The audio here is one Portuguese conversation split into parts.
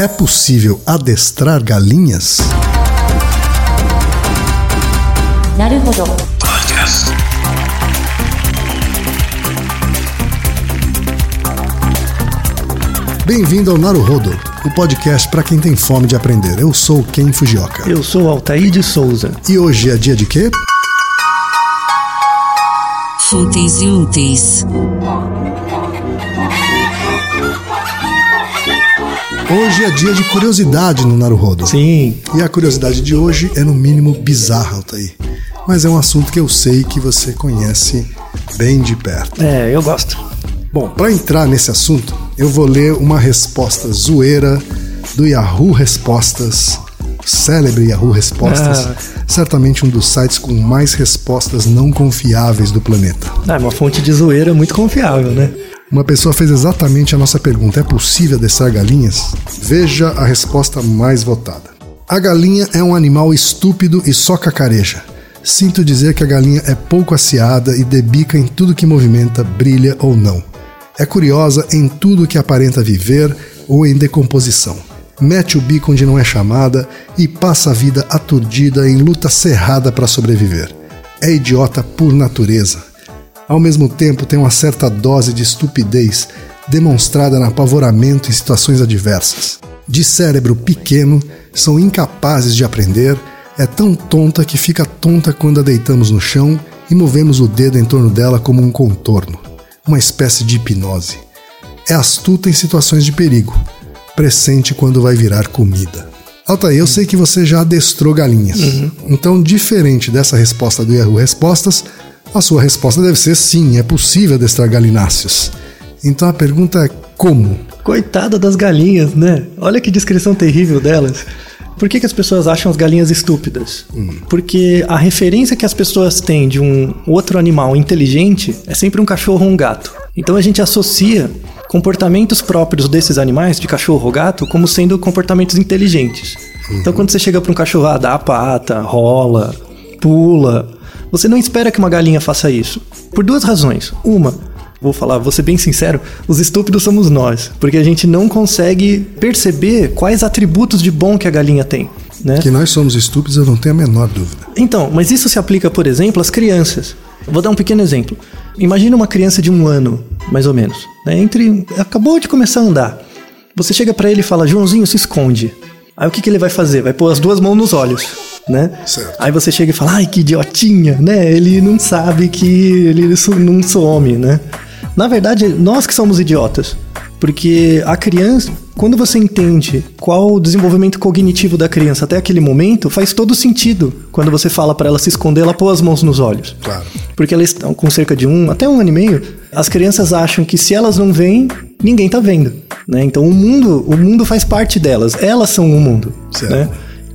É possível adestrar galinhas? Bem-vindo ao Naruhodo, o podcast para quem tem fome de aprender. Eu sou Ken Fujioka. Eu sou Altair de Souza. E hoje é dia de quê? Fúteis e úteis. Hoje é dia de curiosidade no Naruhodo. Sim. E a curiosidade de hoje é no mínimo bizarra, Altair. Mas é um assunto que eu sei que você conhece bem de perto. É, eu gosto. Bom, para entrar nesse assunto, eu vou ler uma resposta zoeira do Yahoo Respostas, célebre Yahoo Respostas, Ah. certamente um dos sites com mais respostas não confiáveis do planeta. Ah, é uma fonte de zoeira muito confiável, né? Uma pessoa fez exatamente a nossa pergunta: é possível adestrar galinhas? Veja a resposta mais votada. A galinha é um animal estúpido e só cacareja. Sinto dizer que a galinha é pouco aciada e debica em tudo que movimenta, brilha ou não. É curiosa em tudo que aparenta viver ou em decomposição. Mete o bico onde não é chamada e passa a vida aturdida em luta cerrada para sobreviver. É idiota por natureza. Ao mesmo tempo, tem uma certa dose de estupidez demonstrada no apavoramento em situações adversas. De cérebro pequeno, são incapazes de aprender, é tão tonta que fica tonta quando a deitamos no chão e movemos o dedo em torno dela como um contorno, uma espécie de hipnose. É astuta em situações de perigo, pressente quando vai virar comida. Altair, eu sei que você já adestrou galinhas. Então, diferente dessa resposta do Yahoo Respostas, a sua resposta deve ser sim, é possível adestrar galináceos. Então a pergunta é como? Coitada das galinhas, né? Olha que descrição terrível delas. Por que, que as pessoas acham as galinhas estúpidas? Porque a referência que as pessoas têm de um outro animal inteligente é sempre um cachorro ou um gato. Então a gente associa comportamentos próprios desses animais, de cachorro ou gato, como sendo comportamentos inteligentes. Então quando você chega para um cachorro, ah, dá a pata, rola, pula, você não espera que uma galinha faça isso. Por duas razões. Uma, vou falar, vou ser bem sincero, os estúpidos somos nós, porque a gente não consegue perceber quais atributos de bom que a galinha tem. Né? Que nós somos estúpidos, eu não tenho a menor dúvida. Então, mas isso se aplica, por exemplo, às crianças. Vou dar um pequeno exemplo. Imagina uma criança de um ano, mais ou menos. Né? Entre, acabou de começar a andar. Você chega pra ele e fala, Joãozinho, se esconde. Aí o que, que ele vai fazer? Vai pôr as duas mãos nos olhos, né? Certo. Aí você chega e fala, ai, que idiotinha, né? Ele não sabe que ele não some, né? Na verdade, nós que somos idiotas. Porque a criança, quando você entende qual o desenvolvimento cognitivo da criança até aquele momento, faz todo sentido. Quando você fala pra ela se esconder, ela pôr as mãos nos olhos. Claro. Porque elas estão com cerca de um, até um ano e meio, as crianças acham que se elas não veem, ninguém tá vendo. Né? Então o mundo, o mundo faz parte delas, elas são o mundo. Certo. Né?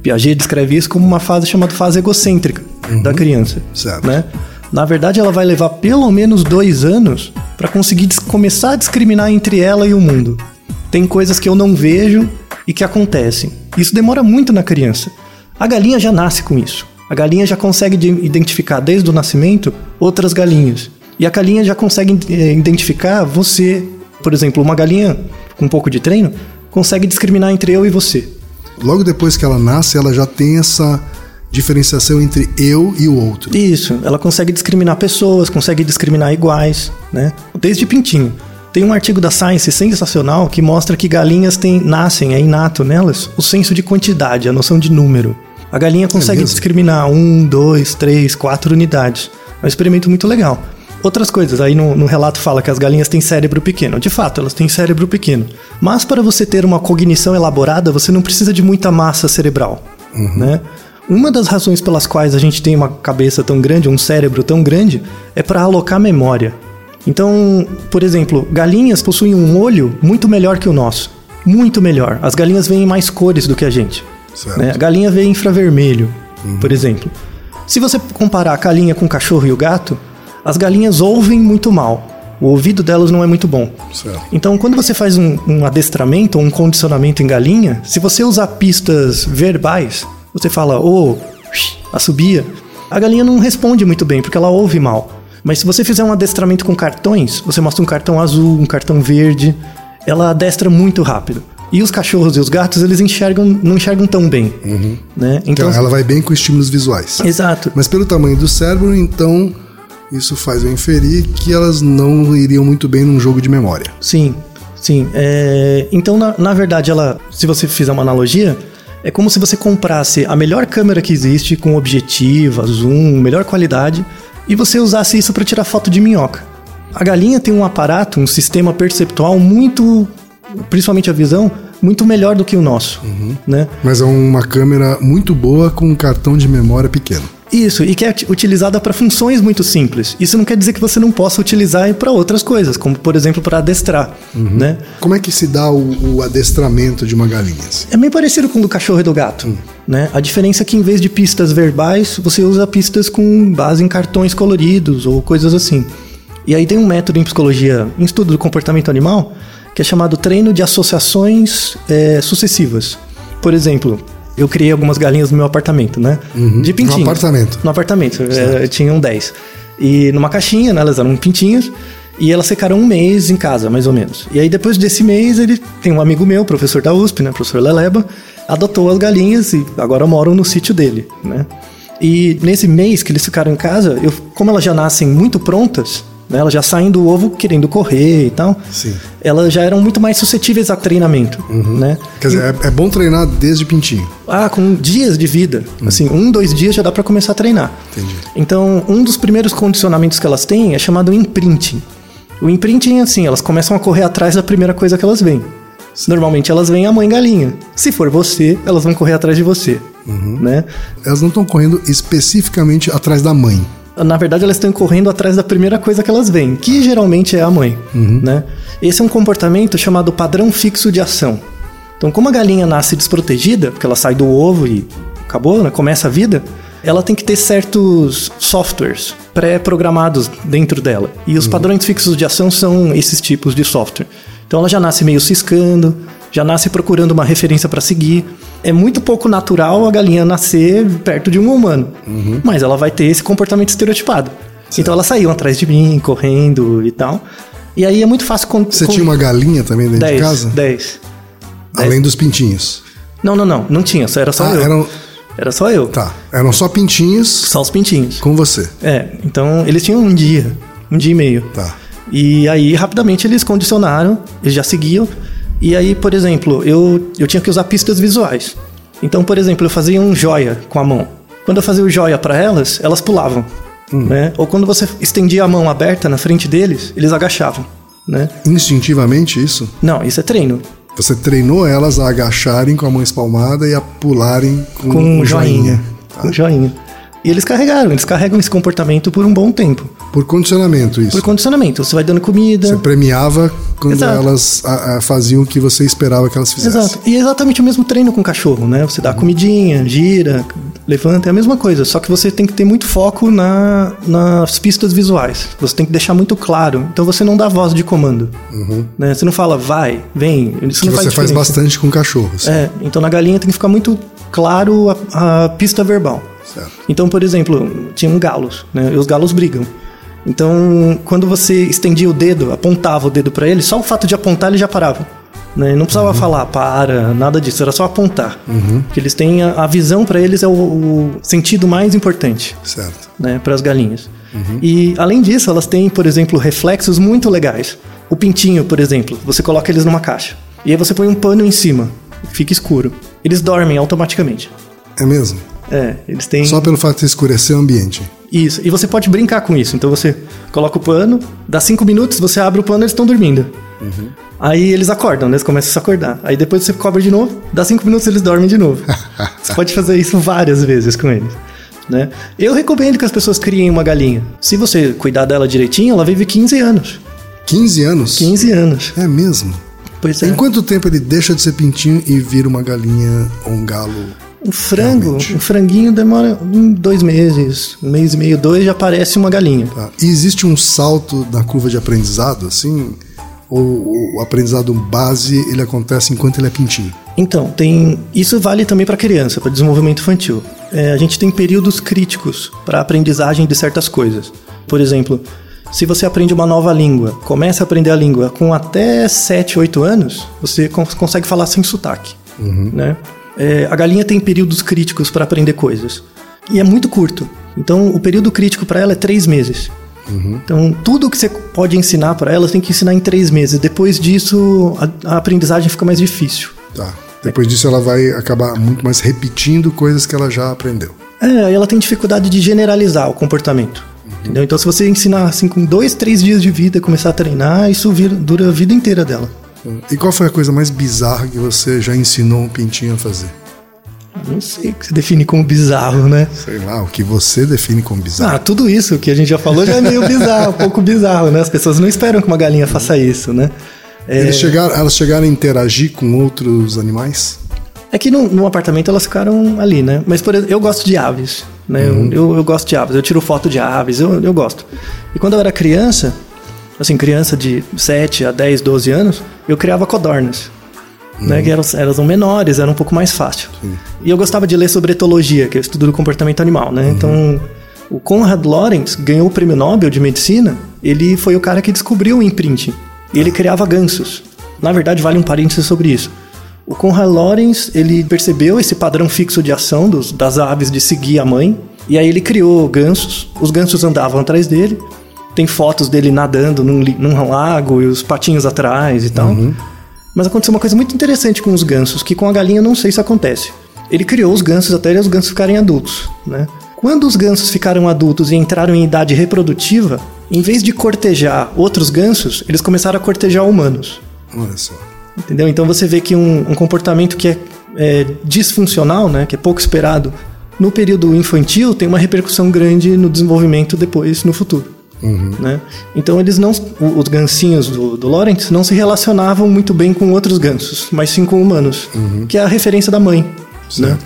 Piaget descreve isso como uma fase chamada fase egocêntrica da criança. Certo. Né? Na verdade, ela vai levar pelo menos dois anos para conseguir começar a discriminar entre ela e o mundo. Tem coisas que eu não vejo e que acontecem. Isso demora muito na criança. A galinha já nasce com isso. A galinha já consegue de- identificar desde o nascimento outras galinhas. E a galinha já consegue eh, identificar você. Por exemplo, uma galinha com um pouco de treino consegue discriminar entre eu e você. Logo depois que ela nasce, ela já tem essa diferenciação entre eu e o outro. Isso, ela consegue discriminar pessoas, consegue discriminar iguais, né? Desde pintinho. Tem um artigo da Science sensacional que mostra que galinhas têm, nascem, é inato nelas, o senso de quantidade, a noção de número. A galinha consegue mesmo? discriminar um, dois, três, quatro unidades. É um experimento muito legal. Outras coisas, aí no, no relato fala que as galinhas têm cérebro pequeno. De fato, elas têm cérebro pequeno. Mas para você ter uma cognição elaborada, você não precisa de muita massa cerebral, né? Uma das razões pelas quais a gente tem uma cabeça tão grande, um cérebro tão grande, é para alocar memória. Então, por exemplo, galinhas possuem um olho muito melhor que o nosso. Muito melhor. As galinhas veem mais cores do que a gente. Né? A galinha vê infravermelho, por exemplo. Se você comparar a galinha com o cachorro e o gato, as galinhas ouvem muito mal. O ouvido delas não é muito bom. Certo. Então, quando você faz um, um adestramento, um condicionamento em galinha, se você usar pistas verbais, você fala, ô, assobia, a galinha não responde muito bem, porque ela ouve mal. Mas se você fizer um adestramento com cartões, você mostra um cartão azul, um cartão verde, ela adestra muito rápido. E os cachorros e os gatos, eles enxergam, não enxergam tão bem. Né? Então, Então, ela vai bem com estímulos visuais. exato. Mas pelo tamanho do cérebro, então isso faz eu inferir que elas não iriam muito bem num jogo de memória. Sim, sim. É, então, na, na verdade, ela, se você fizer uma analogia, é como se você comprasse a melhor câmera que existe, com objetiva, zoom, melhor qualidade, e você usasse isso para tirar foto de minhoca. A galinha tem um aparato, um sistema perceptual muito, principalmente a visão, muito melhor do que o nosso, né? Mas é uma câmera muito boa com um cartão de memória pequeno. Isso, e que é ut- utilizada para funções muito simples. Isso não quer dizer que você não possa utilizar para outras coisas, como por exemplo para adestrar, né? Como é que se dá o, o adestramento de uma galinha? É bem parecido com o do cachorro e do gato, né? A diferença é que em vez de pistas verbais, você usa pistas com base em cartões coloridos ou coisas assim. E aí tem um método em psicologia, em estudo do comportamento animal, que é chamado treino de associações é, sucessivas. Por exemplo, eu criei algumas galinhas no meu apartamento, né? De pintinhos. No apartamento. No apartamento, é, tinham 10. E numa caixinha, né, elas eram pintinhas, e elas ficaram um mês em casa, mais ou menos. E aí depois desse mês, ele tem um amigo meu, professor da USP, né, professor Leleba, adotou as galinhas e agora moram no sítio dele, né? E nesse mês que eles ficaram em casa, eu, como elas já nascem muito prontas, né, elas já saem do ovo querendo correr e tal, Sim. elas já eram muito mais suscetíveis a treinamento, né? Quer dizer, é, é bom treinar desde pintinho. Ah, com dias de vida. Assim, um, dois dias já dá pra começar a treinar. Entendi. Então, um dos primeiros condicionamentos que elas têm é chamado imprinting. O imprinting é assim, elas começam a correr atrás da primeira coisa que elas veem. Normalmente elas veem a mãe galinha. Se for você, elas vão correr atrás de você, né? Elas não estão correndo especificamente atrás da mãe. Na verdade, elas estão correndo atrás da primeira coisa que elas veem, que geralmente é a mãe, né? Esse é um comportamento chamado padrão fixo de ação. Então, como a galinha nasce desprotegida, porque ela sai do ovo e acabou, né? Começa a vida, ela tem que ter certos softwares pré-programados dentro dela. E os padrões fixos de ação são esses tipos de software. Então, ela já nasce meio ciscando, já nasce procurando uma referência para seguir. É muito pouco natural a galinha nascer perto de um humano, mas ela vai ter esse comportamento estereotipado. Então, elas saíam atrás de mim, correndo e tal. E aí é muito fácil... Você tinha uma galinha também dentro Dez, de casa? Dez. Além dos pintinhos. Não, não, não. Não tinha, só era só Ah, eu. eram. Era só eu. Tá. Eram só pintinhos Só os pintinhos. com você. É, então eles tinham um dia, um dia e meio. Tá. E aí, rapidamente, eles condicionaram, eles já seguiam. E aí, por exemplo, eu, eu tinha que usar pistas visuais. Então, por exemplo, eu fazia um joia com a mão. Quando eu fazia o joia para elas, elas pulavam. Né? Ou quando você estendia a mão aberta na frente deles, eles agachavam. Né? Instintivamente isso? Não, isso é treino. Você treinou elas a agacharem com a mão espalmada e a pularem com, Com um um joinha. Tá. Com joinha. E eles carregaram, eles carregam esse comportamento por um bom tempo. Por condicionamento, isso. Por condicionamento. Você vai dando comida. Você premiava quando Exato. elas a- a, faziam o que você esperava que elas fizessem. Exato. E é exatamente o mesmo treino com o cachorro, né? Você dá comidinha, gira, levanta, é a mesma coisa. Só que você tem que ter muito foco na, nas pistas visuais. Você tem que deixar muito claro. Então você não dá voz de comando. Né? Você não fala vai, vem. Isso Que não você faz faz bastante com cachorros. É, então na galinha tem que ficar muito claro a, a pista verbal. Certo. Então, por exemplo, tinham galos, né? E os galos brigam. Então, quando você estendia o dedo, apontava o dedo pra ele, só o fato de apontar ele já parava. Né? Não precisava falar para, nada disso, era só apontar. Porque eles têm a, a visão pra eles é o, o sentido mais importante Certo. né, para as galinhas. E além disso, elas têm, por exemplo, reflexos muito legais. O pintinho, por exemplo, você coloca eles numa caixa. E aí você põe um pano em cima, fica escuro. Eles dormem automaticamente. É mesmo? É, eles têm Só pelo fato de escurecer o ambiente. Isso. E você pode brincar com isso. Então você coloca o pano, dá cinco minutos, você abre o pano eles estão dormindo. Aí eles acordam, né? Eles começam a se acordar. Aí depois você cobre de novo, dá cinco minutos eles dormem de novo. você pode fazer isso várias vezes com eles. Né? Eu recomendo que as pessoas criem uma galinha. Se você cuidar dela direitinho, ela vive 15 anos. 15 anos? 15 anos. É mesmo? Pois é. Em quanto tempo ele deixa de ser pintinho e vira uma galinha ou um galo? Um frango, Realmente. um franguinho demora dois meses, um mês e meio, dois, já parece uma galinha. Tá? E existe um salto na curva de aprendizado, assim? Ou o aprendizado base ele acontece enquanto ele é pintinho? Então, tem isso vale também para criança, para desenvolvimento infantil. É, a gente tem períodos críticos para aprendizagem de certas coisas. Por exemplo, Se você aprende uma nova língua, começa a aprender a língua com até 7, 8 anos, você cons consegue falar sem sotaque. Né? É, a galinha tem períodos críticos para aprender coisas. E é muito curto. Então, o período crítico para ela é três meses. Então, tudo que você pode ensinar para ela, você tem que ensinar em três meses. Depois disso, a, a aprendizagem fica mais difícil. Tá. Depois disso, ela vai acabar muito mais repetindo coisas que ela já aprendeu. É, ela tem dificuldade de generalizar o comportamento. Entendeu? Então, se você ensinar assim com dois, três dias de vida, começar a treinar, isso vira- dura a vida inteira dela. E qual foi a coisa mais bizarra que você já ensinou um pintinho a fazer? Não sei o que se define como bizarro, né? Sei lá, o que você define como bizarro. Ah, tudo isso que a gente já falou já é meio bizarro, um pouco bizarro, né? As pessoas não esperam que uma galinha faça isso, né? É, chegaram, elas chegaram a interagir com outros animais? é que no, apartamento elas ficaram ali, né? Mas, por exemplo, eu gosto de aves, né? Eu- Eu, eu gosto de aves, eu tiro foto de aves, eu, eu gosto. E quando eu era criança, assim, criança de 7 a 10, 12 anos, eu criava codornas. Né, que eram, eram menores, era um pouco mais fácil. E eu gostava de ler sobre etologia, que é o estudo do comportamento animal, né? Então, o Conrad Lorenz ganhou o prêmio Nobel de Medicina, ele foi o cara que descobriu o imprinting. E ele criava gansos. Na verdade, vale um parênteses sobre isso. O Conrad Lorenz, ele percebeu esse padrão fixo de ação dos, das aves de seguir a mãe, e aí ele criou gansos. Os gansos andavam atrás dele. Tem fotos dele nadando num, num lago e os patinhos atrás e tal. Mas aconteceu uma coisa muito interessante com os gansos, que com a galinha eu não sei se acontece. Ele criou os gansos até os gansos ficarem adultos, né? Quando os gansos ficaram adultos e entraram em idade reprodutiva, em vez de cortejar outros gansos, eles começaram a cortejar humanos. Olha só. Entendeu? Então você vê que um, um comportamento que é, é disfuncional, né, que é pouco esperado, no período infantil tem uma repercussão grande no desenvolvimento depois no futuro. Né? Então eles não, os gansinhos do, do Lawrence não se relacionavam muito bem com outros gansos, mas sim com humanos, que é a referência da mãe. Né?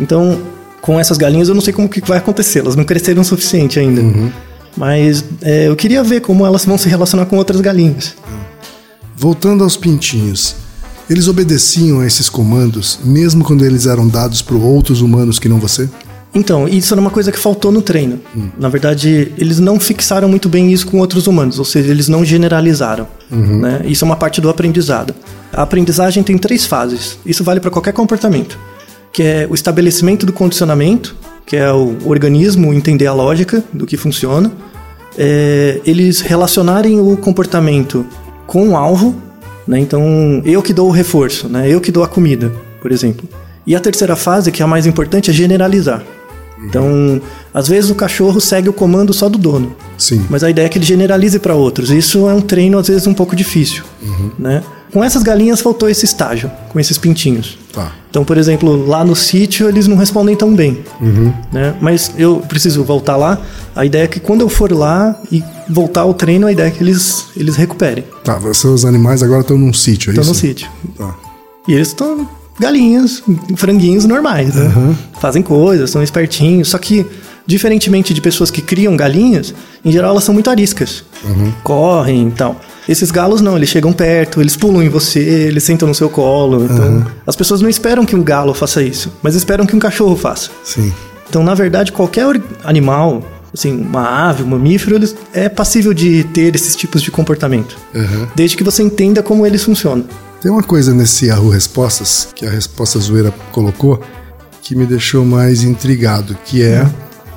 Então, com essas galinhas eu não sei como que vai acontecer, elas não cresceram o suficiente ainda. Mas é, eu queria ver como elas vão se relacionar com outras galinhas. Voltando aos pintinhos, eles obedeciam a esses comandos mesmo quando eles eram dados por outros humanos que não você? Então, isso era uma coisa que faltou no treino. Na verdade, eles não fixaram muito bem isso com outros humanos, ou seja, eles não generalizaram. né? Isso é uma parte do aprendizado. A aprendizagem tem três fases. Isso vale para qualquer comportamento, que é o estabelecimento do condicionamento, que é o organismo entender a lógica do que funciona. É, eles relacionarem o comportamento com o alvo, né? Então, eu que dou o reforço, né? Eu que dou a comida, por exemplo. E a terceira fase, que é a mais importante, é generalizar. Então, às vezes o cachorro segue o comando só do dono, Sim. mas a ideia é que ele generalize para outros. Isso é um treino às vezes um pouco difícil, né? Com essas galinhas faltou esse estágio, com esses pintinhos. Tá. Então, por exemplo, lá no sítio eles não respondem tão bem. Né? Mas eu preciso voltar lá. A ideia é que quando eu for lá e voltar ao treino, a ideia é que eles, eles recuperem. Tá, seus animais agora estão num sítio, é Estão isso? no sítio. Tá. E eles estão galinhas, franguinhos normais, né? Fazem coisas, são espertinhos. Só que, diferentemente de pessoas que criam galinhas, em geral elas são muito ariscas. Correm e tal. Esses galos não, eles chegam perto, eles pulam em você, eles sentam no seu colo. Então, as pessoas não esperam que um galo faça isso, mas esperam que um cachorro faça. Sim. Então, na verdade, qualquer animal, assim, uma ave, um mamífero, eles é passível de ter esses tipos de comportamento. Uhum. Desde que você entenda como eles funcionam. Tem uma coisa nesse Yahoo Respostas, que a resposta zoeira colocou, que me deixou mais intrigado, que é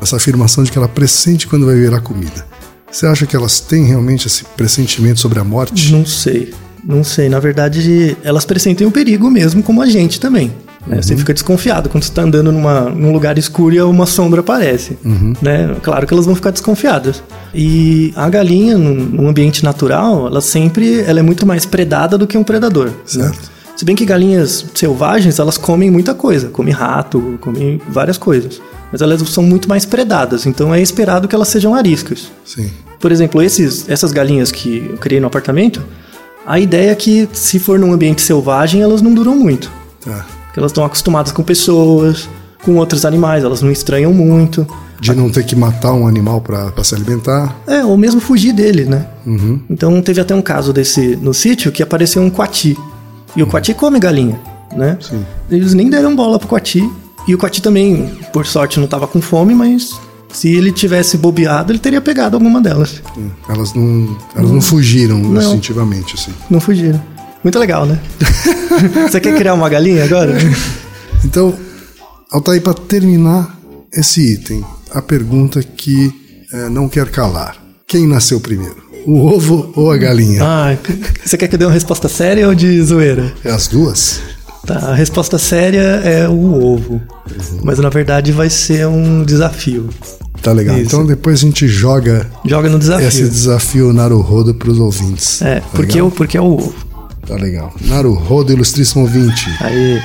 essa afirmação de que ela pressente quando vai virar comida. Você acha que elas têm realmente esse pressentimento sobre a morte? Não sei. Não sei. Na verdade, elas pressentem o perigo mesmo, como a gente também. Né? Você fica desconfiado quando você está andando numa, num lugar escuro e uma sombra aparece. Né? Claro que elas vão ficar desconfiadas. E a galinha, num, num ambiente natural, ela sempre ela é muito mais predada do que um predador. né? Certo. Se bem que galinhas selvagens, elas comem muita coisa. Comem rato, comem várias coisas. Mas elas são muito mais predadas, então é esperado que elas sejam ariscas. Sim. Por exemplo, esses, essas galinhas que eu criei no apartamento, a ideia é que se for num ambiente selvagem, elas não duram muito. Tá. Porque elas estão acostumadas com pessoas, com outros animais, elas não estranham muito. De não ter que matar um animal para se alimentar. É, ou mesmo fugir dele, né? Então teve até um caso desse no sítio que apareceu um coati. E o coati come galinha, né? Sim. Eles nem deram bola pro coati. E o coati também, por sorte, não estava com fome, mas Se ele tivesse bobeado, ele teria pegado alguma delas. Hum, Elas não, elas não fugiram instintivamente, assim. Não fugiram. Muito legal, né? Você quer criar uma galinha agora? Então, Altair, para terminar esse item, a pergunta que eh, não quer calar. Quem nasceu primeiro? O ovo ou a galinha? Ah, você quer que eu dê uma resposta séria ou de zoeira? É as duas? Tá, a resposta séria é o ovo. Mas na verdade vai ser um desafio. Tá legal. Isso. Então depois a gente joga Joga no desafio. esse desafio Naruhodo pros ouvintes. É, Tá porque, o, porque é o ovo. Tá legal. Naruhodo, ilustríssimo ouvinte. Aí.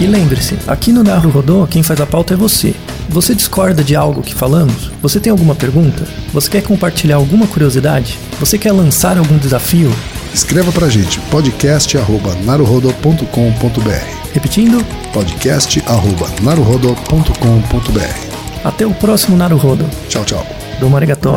E lembre-se, aqui no Narro Rodô, quem faz a pauta é você. Você discorda de algo que falamos? Você tem alguma pergunta? Você quer compartilhar alguma curiosidade? Você quer lançar algum desafio? Escreva pra gente, podcast.naruhodo.com.br Repetindo, podcast.naruhodo.com.br até o próximo Naru Rodo. Tchau, tchau. Domo arigatou.